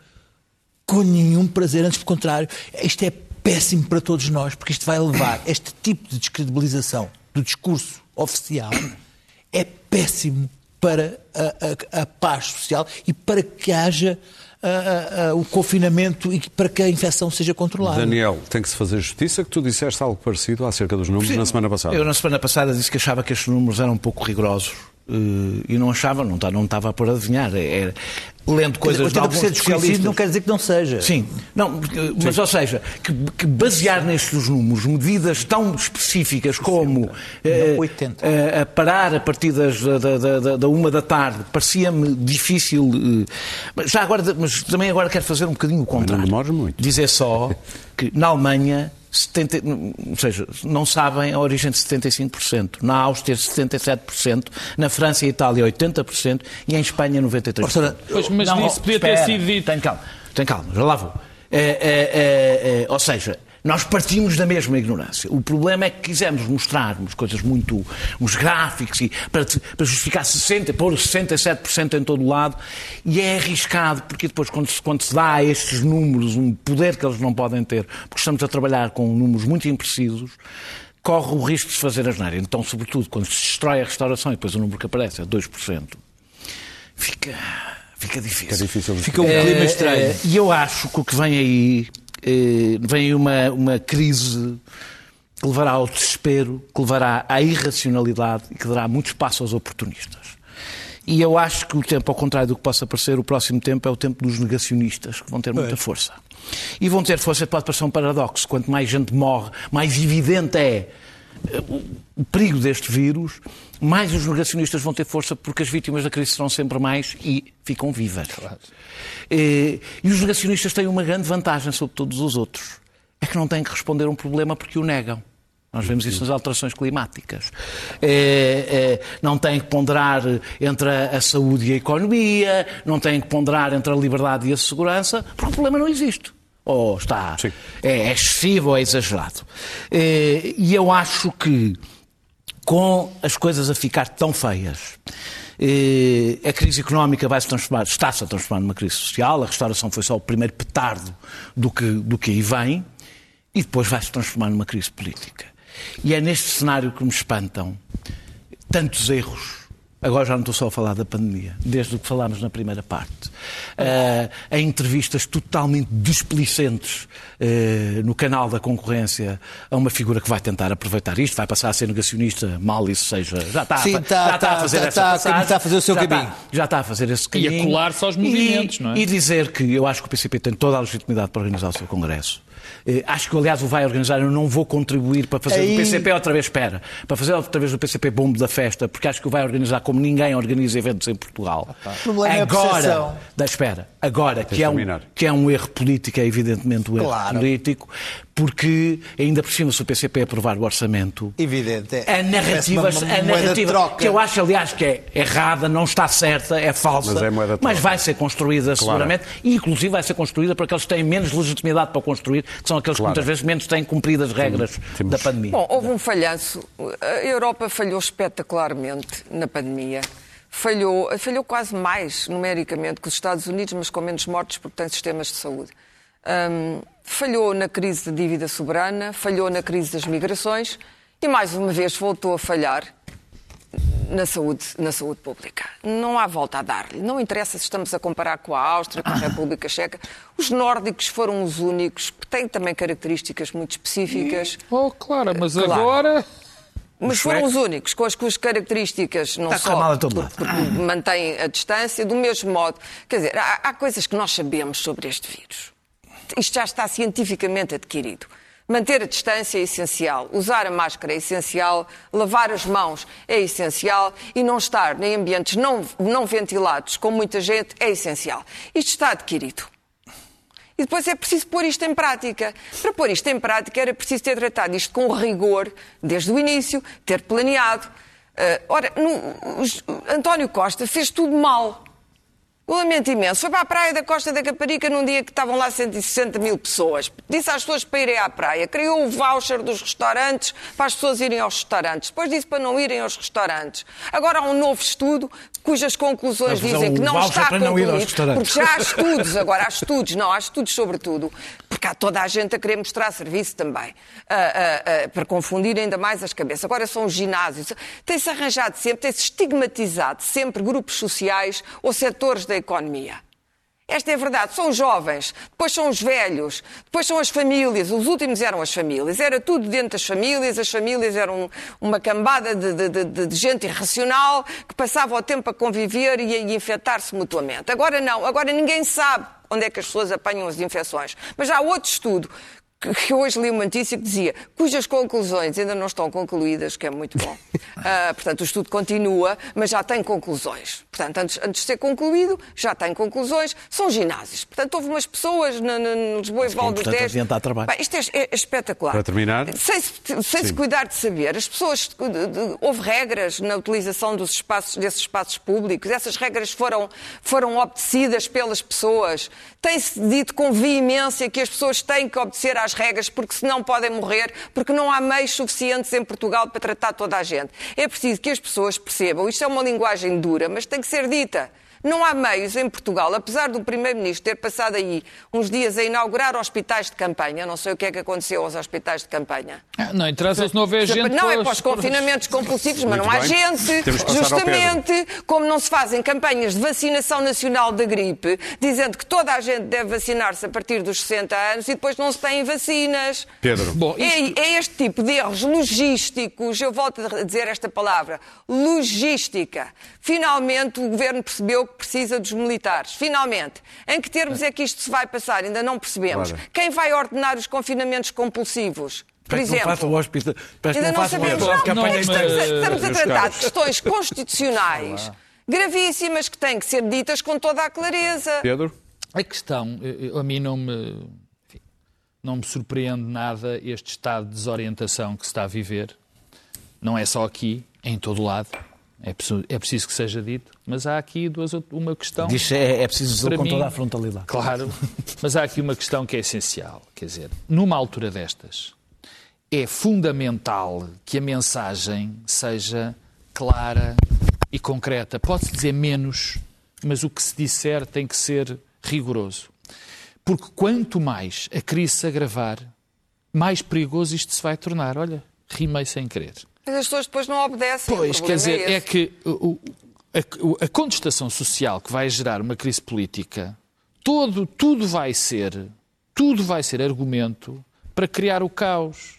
com nenhum prazer, antes pelo contrário, isto é péssimo para todos nós, porque isto vai levar este tipo de descredibilização do discurso oficial é péssimo para a, a- a paz social e para que haja o confinamento e para que a infecção seja controlada. Daniel, tem que se fazer justiça que tu disseste algo parecido acerca dos números na semana passada. Eu na semana passada disse que achava que estes números eram um pouco rigorosos. Eh, E não achava, não estava, não estava por adivinhar. Era, lendo coisas de 80% alguns desconhecido especialistas. não quer dizer que não seja. Sim, não, porque- mas ou seja, que, que basear nestes números medidas tão específicas como eh, 80. eh, a parar a partir das, da, da, da- da uma da tarde parecia-me difícil. eh, mas já agora, mas também agora quero fazer um bocadinho o contrário. demores muito. Dizer só que na Alemanha 70, ou seja, não sabem a origem de 75%, na Áustria 77%, na França e Itália 80% e em Espanha 93%. Ora, Pois, mas Não, isso podia ter espera, sido dito. Tem calma, tem calma, já lá vou. É, é, é, é, ou seja, nós partimos da mesma ignorância. O problema é que quisemos mostrar umas coisas muito. uns gráficos e para, para justificar 60%, pôr 67% em todo o lado, e é arriscado, porque depois, quando se, quando se dá a estes números um poder que eles não podem ter, porque estamos a trabalhar com números muito imprecisos, corre o risco de se fazer asneira. Então, sobretudo, quando se destrói a restauração e depois o número que aparece é 2%, fica, fica difícil. É difícil Fica um clima estranho. Eh, E eu acho que o que vem aí, vem aí uma, uma crise que levará ao desespero, que levará à irracionalidade e que dará muito espaço aos oportunistas. E eu acho que o tempo, ao contrário do que possa parecer, o próximo tempo é o tempo dos negacionistas, que vão ter muita força. E vão ter força, pode parecer um paradoxo, quanto mais gente morre, mais evidente é eh, o- perigo deste vírus, mais os negacionistas vão ter força porque as vítimas da crise serão sempre mais e ficam vivas. Eh, E os negacionistas têm uma grande vantagem sobre todos os outros. É que não têm que responder a um problema porque o negam. Nós vemos isso nas alterações climáticas. É, é, não tem que ponderar entre a, a saúde e a economia, não tem que ponderar entre a liberdade e a segurança, porque o problema não existe. Ou está. Sim. É, é excessivo ou é exagerado. É, e eu acho que com as coisas a ficar tão feias, eh, a crise económica vai se transformar, está-se a transformar numa crise social, a restauração foi só o primeiro petardo do que, do que aí vem, e depois vai se transformar numa crise política. E é neste cenário que me espantam tantos erros. Agora já não estou só a falar da pandemia, desde o que falámos na primeira parte. Uh, em entrevistas totalmente displicentes uh, no canal da concorrência a uma figura que vai tentar aproveitar isto, vai passar a ser negacionista, mal isso seja. Já está, Sim, a, está- já está a está- fazer está- essa está- passagem, está a fazer o seu já caminho. Está, já está a fazer esse E a caminho. colar-se aos movimentos, E- não é? E dizer que eu acho que o PCP tem toda a legitimidade para organizar o seu Congresso. Eh, Acho que, aliás, o vai organizar. Eu não vou contribuir para fazer Aí- do PCP outra vez, espera, para fazer outra vez do PCP bombo da festa, porque acho que o vai organizar como ninguém organiza eventos em Portugal. O problema é a agora, percepção. da, espera, agora que é, um, que é um erro político, é evidentemente um erro Claro. político, porque ainda por cima, se o PCP aprovar o orçamento, Evidente. é. a narrativa, a narrativa troca. que eu acho, aliás, que é errada, não está certa, é falsa, Mas é moeda de mas troca. vai ser construída seguramente, e inclusive vai ser construída por aqueles que têm menos legitimidade para construir, que são aqueles Claro. que muitas vezes menos têm cumprido as regras Temos- da pandemia. Bom, houve um falhanço. A Europa falhou espetacularmente na pandemia. Falhou, falhou quase mais numericamente que os Estados Unidos, mas com menos mortes porque tem sistemas de saúde. Hum, falhou na crise da dívida soberana, falhou na crise das migrações e mais uma vez voltou a falhar na saúde, na saúde pública. Não há volta a dar-lhe. Não interessa se estamos a comparar com a Áustria, com a República Checa. Os nórdicos foram os únicos que têm também características muito específicas. Oh, claro, mas Claro. agora. Mas foram os únicos com as suas características, não Está só todo porque lado. mantêm a distância, do mesmo modo. Quer dizer, há, há coisas que nós sabemos sobre este vírus. Isto já está cientificamente adquirido. Manter a distância é essencial, usar a máscara é essencial, lavar as mãos é essencial e não estar em ambientes não, não ventilados com muita gente é essencial. Isto está adquirido. E depois é preciso pôr isto em prática. Para pôr isto em prática era preciso ter tratado isto com rigor desde o início, ter planeado. Eh, ora, no- António Costa fez tudo mal. Eu lamento imenso. Foi para a praia da Costa da Caparica num dia que estavam lá 160 mil pessoas. Disse às pessoas para irem à praia. Criou o voucher dos restaurantes para as pessoas irem aos restaurantes. Depois disse para não irem aos restaurantes. Agora há um novo estudo cujas conclusões dizem que não está não concluído. Porque já há estudos, agora há estudos, não, há estudos sobre tudo, porque há toda a gente a querer mostrar serviço também, para confundir ainda mais as cabeças. Agora são os ginásios. Tem-se arranjado sempre, tem-se estigmatizado sempre grupos sociais ou setores da economia. Esta é a verdade. São os jovens, depois são os velhos, depois são as famílias. Os últimos eram as famílias. Era tudo dentro das famílias. As famílias eram uma cambada de, de- de- de gente irracional que passava o tempo a conviver e a infectar-se mutuamente. Agora não. Agora ninguém sabe onde é que as pessoas apanham as infecções. Mas há outro estudo que- hoje li uma notícia que dizia cujas conclusões ainda não estão concluídas, que é muito bom. Ah, portanto, o estudo continua, mas já tem conclusões. Portanto, antes, antes de ser concluído, já tem conclusões. São ginásios. Portanto, houve umas pessoas na, na, no Lisboa e é Val do. Bem, isto é, é espetacular. Para terminar. Sem, se- sem se cuidar de saber, as pessoas. de- de- Houve regras na utilização dos espaços, desses espaços públicos, essas regras foram, foram obedecidas pelas pessoas. Tem-se dito com veemência que as pessoas têm que obedecer às regras porque senão podem morrer, porque não há meios suficientes em Portugal para tratar toda a gente. É preciso que as pessoas percebam, isto é uma linguagem dura, mas tem que ser dita. Não há meios em Portugal, apesar do Primeiro-Ministro ter passado aí uns dias a inaugurar hospitais de campanha, não sei o que é que aconteceu aos hospitais de campanha. Ah, Não interessa se não houver gente. Não, é para os confinamentos compulsivos, mas não há bem. gente. Justamente como não se fazem campanhas de vacinação nacional da gripe, dizendo que toda a gente deve vacinar-se a partir dos 60 anos e depois não se têm vacinas. Pedro. Bom, isto- É, é este tipo de erros logísticos, eu volto a dizer esta palavra, logística. Finalmente o governo percebeu que precisa dos militares. Finalmente. Em que termos é que isto se vai passar? Ainda não percebemos. Claro. Quem vai ordenar os confinamentos compulsivos? Por não exemplo. faça o hospital. Parece que Ainda não não sabemos. Não, campanha não, estamos, a, estamos a tratar de questões constitucionais gravíssimas que têm que ser ditas com toda a clareza. Pedro? A questão, a mim não me. enfim, não me surpreende nada este estado de desorientação que se está a viver. Não é só aqui, é em todo lado. É preciso, é preciso que seja dito. Mas há aqui duas, uma questão. Diz é, é preciso dizer com mim- toda a frontalidade. Claro, mas há aqui uma questão que é essencial. Quer dizer, numa altura destas, é fundamental que a mensagem seja clara e concreta. Pode-se dizer menos, mas o que se disser tem que ser rigoroso. Porque quanto mais a crise se agravar, mais perigoso isto se vai tornar. Olha, rimei sem querer. Mas as pessoas depois não obedecem. Pois, quer problema dizer, é, esse. que o- a, a contestação social que vai gerar uma crise política, todo, tudo vai ser, tudo vai ser argumento para criar o caos.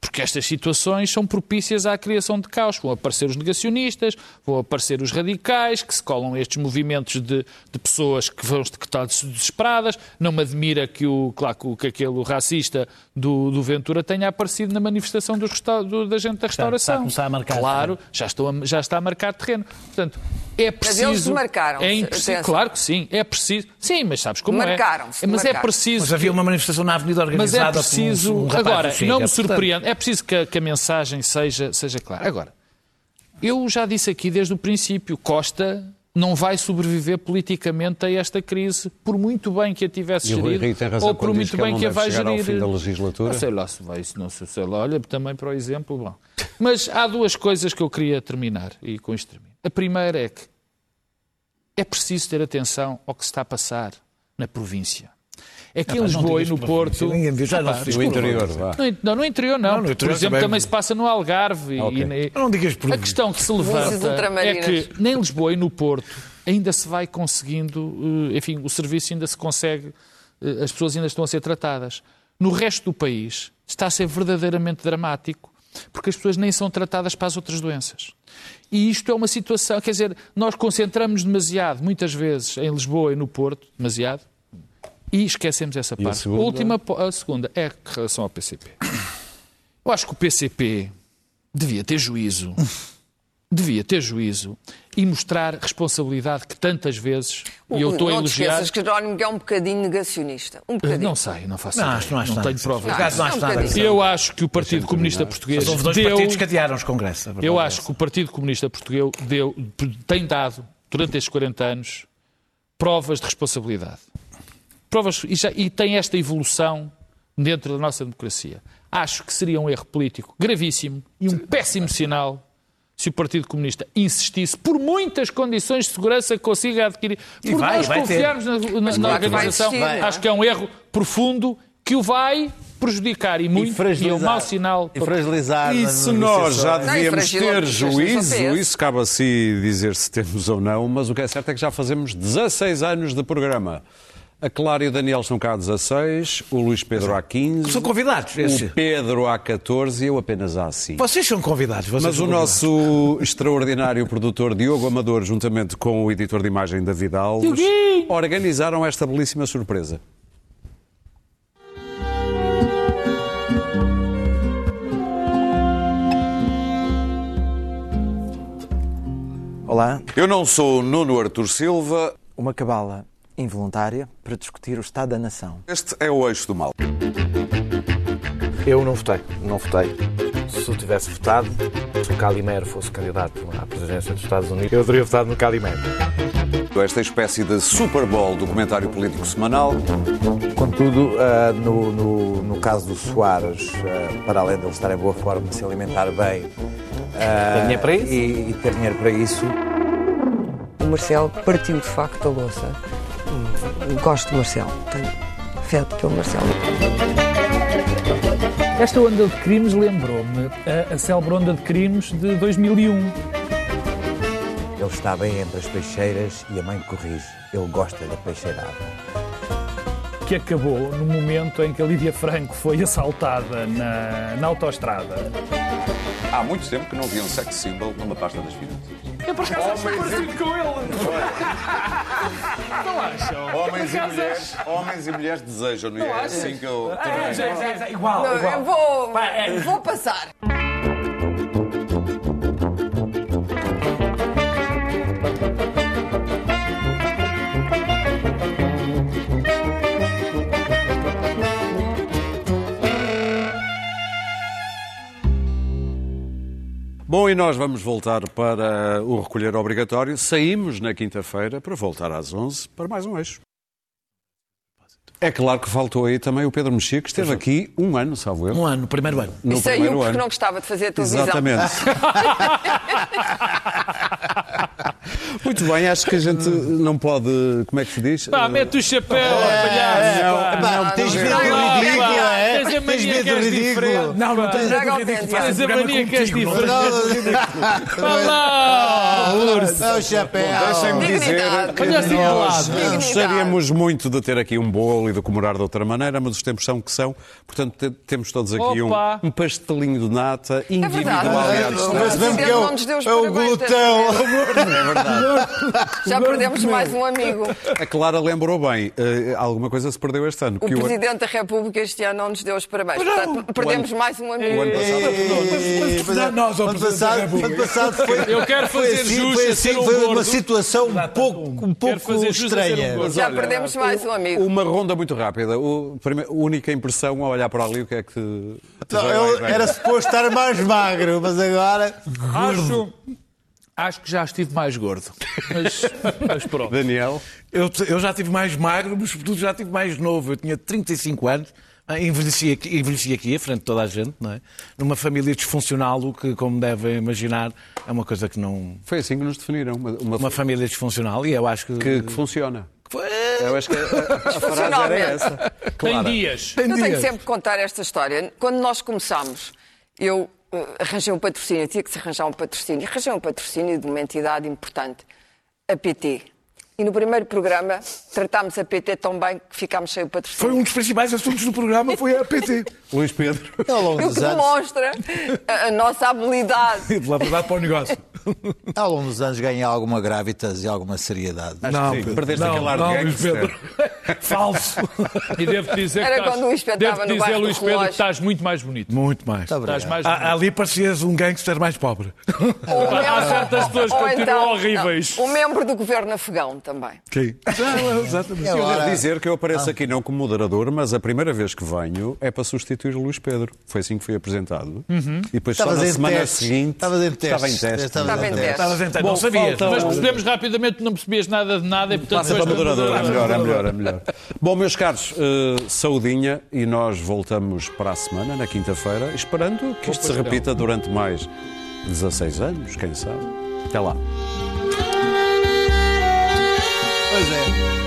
Porque estas situações são propícias à criação de caos. Vão aparecer os negacionistas, vão aparecer os radicais, que se colam a estes movimentos de, de pessoas que vão que estão desesperadas. Não me admira que, o, claro, que aquele racista do, do Ventura tenha aparecido na manifestação dos resta- do- da gente da restauração. está a começar a marcar Claro, já, estou a- já está a marcar terreno. Portanto, é preciso... eles marcaram-se, É impreciso, claro que sim. É preciso... Sim, mas sabes como Marcaram-se, é. Mas é marcaram. preciso... Mas havia uma manifestação na Avenida Mas organizada é preciso. um, um agora, Chega, não me portanto, surpreende. É preciso que a, que a mensagem seja, seja clara. Agora, eu já disse aqui desde o princípio: Costa não vai sobreviver politicamente a esta crise, por muito bem que a tivesse E gerido, Rio tem razão ou por muito que bem não que a vai chegar ao gerir. fim da legislatura. Não sei lá se vai, se não sei, sei lá. Olha, também para o exemplo, bom. Mas há duas coisas que eu queria terminar, e com isto termino. A primeira é que é preciso ter atenção ao que se está a passar na província. É que em não Lisboa e no Porto. ninguém viu, já não Ah, pá, se No interior, vá. no Não, no interior não. Não, no Por interior exemplo, também. também se passa no Algarve. e- Ok. e- Não digas por a questão que se levanta é que nem Lisboa e no Porto ainda se vai conseguindo, eh, enfim, o serviço ainda se consegue, eh, as pessoas ainda estão a ser tratadas. No resto do país está a ser verdadeiramente dramático, porque as pessoas nem são tratadas para as outras doenças. E isto é uma situação, quer dizer, nós concentramos demasiado, muitas vezes, em Lisboa e no Porto, demasiado, e esquecemos essa E a parte. segunda? última, a segunda é em relação ao PCP. Eu acho que o PCP devia ter juízo, devia ter juízo e mostrar responsabilidade que tantas vezes, e eu estou a não elogiar, esqueças que Jerónimo é um bocadinho negacionista. Um bocadinho. não sei, não faço Não, ideia, acho- não acho não tenho provas. Não acho nada bocadinho. disso. Eu acho que o Partido Comunista Português Houve dois deu, partidos que adiaram os congressos. a verdade eu é acho que o Partido Comunista Português deu, tem dado, durante estes 40 anos, provas de responsabilidade. Provas, e, já- e tem esta evolução dentro da nossa democracia. Acho que seria um erro político gravíssimo e um péssimo sinal se o Partido Comunista insistisse por muitas condições de segurança que consiga adquirir. E Por vai, nós vai ter. confiarmos na, na- na organização, não acho que é um erro profundo que o vai prejudicar e muito, e, é um mau sinal. E fragilizar. E se nós já. Não, e devíamos fragilou ter juízo, isso cabe a si dizer se temos ou não, mas o que é certo é que já fazemos 16 anos de programa. A Clara e o Daniel estão cá há 16, o Luís Pedro há 15, São convidados. esse. o Pedro há 14 e eu apenas há 5. Vocês são convidados. vocês Mas são o convidados. nosso extraordinário produtor Diogo Amador, juntamente com o editor de imagem David Alves, Dioguinho! organizaram esta belíssima surpresa. Olá, Eu não sou o Nuno Artur Silva, uma cabala involuntária para discutir o Estado da Nação. este é o eixo do mal. Eu não votei, não votei. Se eu tivesse votado, se o Calimero fosse candidato à presidência dos Estados Unidos, eu teria votado no Calimero. Esta espécie de Super Bowl do comentário político semanal. Contudo, ah, no, no- no caso do Soares, ah, para além de ele estar em boa forma, se alimentar bem ah, Tem dinheiro para isso? E, e ter dinheiro para isso, O Marcelo partiu de facto a louça. Gosto do Marcelo. Tenho afeto pelo Marcelo. Esta onda de crimes lembrou-me a, a célebre onda de crimes de 2001. ele está bem entre as peixeiras e a mãe corrige. Ele gosta da peixeirada. que acabou no momento em que a Lídia Franco foi assaltada na, na autoestrada. Há muito tempo que não havia um sex symbol numa pasta das finanças. Eu por acaso acho parecido com ele. Não acham? Homens e mulheres, homens e mulheres desejam, não é? assim que eu. Igual, Não, igual. eu vou, vou passar. E nós vamos voltar para o recolher obrigatório. Saímos na quinta-feira para voltar às 11 para mais um eixo. É claro que faltou aí também o Pedro Mexia, que esteve aqui um ano, salvo eu. Um ano, primeiro ano. No e saiu porque ano. não gostava de fazer televisão. Exatamente. Muito bem, acho que a gente não pode. Como é que se diz? Pá, mete o chapéu, palhaço. pá. Pá, não, tens não, medo não, do não, ridículo, não, é? Tens a Tens mania medo que do és ridículo. diferente. Não, não tens Traga nada ao de ridículo. pé, Faz Tens um a mania que és contigo, não é? diferente. Vá lá, urso. É o chapéu. Deixem-me dizer que assim. Dignidade. gostaríamos muito de ter aqui um bolo e de comemorar de outra maneira, mas os tempos são o que são. Portanto, te- temos todos aqui um, pastelinho de nata É verdade. individual. distância. Mas mesmo que é o, Não nos deu os é o parabéns glutão. Já perdemos mais um amigo. A Clara lembrou bem, eh, alguma coisa se perdeu este ano. O que Presidente da República este ano não nos deu os parabéns. Portanto, perdemos mais um amigo. O ano passado Mas nós, ó, ano passado, ano passado foi, Eu quero foi fazer assim, foi, a assim, ser um foi uma gordo. situação um pouco, um pouco a um estranha. gordo. Já perdemos mais um amigo. Uma ronda muito rápida. O, prime- a única impressão ao olhar para ali, o que é que te. te Não, eu- era suposto estar mais magro, mas agora. Acho, acho que já estive mais gordo. Mas, mas pronto. Daniel. Eu, eu já tive mais magro, mas sobretudo já tive mais novo. Eu tinha 35 anos, envelheci aqui, envelheci aqui, à frente de toda a gente, não é? Numa família disfuncional, o que, como devem imaginar, é uma coisa que não. Foi assim que nos definiram. Uma, uma- Uma família disfuncional, e eu acho que. que, que funciona. Eu acho que a, a- a frase era essa. Tem Clara. dias. Tem Eu tenho dias. sempre que contar esta história. Quando nós começámos, eu eh, arranjei um patrocínio, tinha que se arranjar um patrocínio. Arranjei um patrocínio de uma entidade importante, a PT. E no primeiro programa tratámos a PT tão bem que ficámos sem o Foi patrocínio. um dos principais assuntos do programa, foi a PT. Luís Pedro. Ao longo O dos que anos, demonstra a, nossa habilidade. De lá verdade para o negócio. ao longo dos anos ganhei alguma gravitas e alguma seriedade. Não, sim, Pedro. perdeste não, aquele ar de não, Luís gangster. Pedro. Falso. E devo dizer Era que estás, quando o Luís Pedro devo no dizer, Luís Pedro, que estás muito mais bonito. Muito mais. Estás mais bonito. Ali parecias um gangster mais pobre. Ou Há membro- certas pessoas que continuam então- horríveis. não, Um membro do governo afegão também. Quem? Exatamente. Eu Agora- devo dizer que eu apareço aqui não como moderador, mas a primeira vez que venho é para substituir o Luís Pedro. Foi assim que fui apresentado. E depois só Estavas na em semana testes. seguinte. Estavas em testes. Estava em. Estavas Estava em. Estavas Bom, não sabias. falta- Mas percebemos rapidamente que não percebias nada de nada e portanto Passa para moderador, é melhor, é melhor, é melhor. Bom, meus caros, eh, saudinha e nós voltamos para a semana, na quinta-feira, esperando que isto se repita durante mais 16 anos, quem sabe. Até lá. Pois é.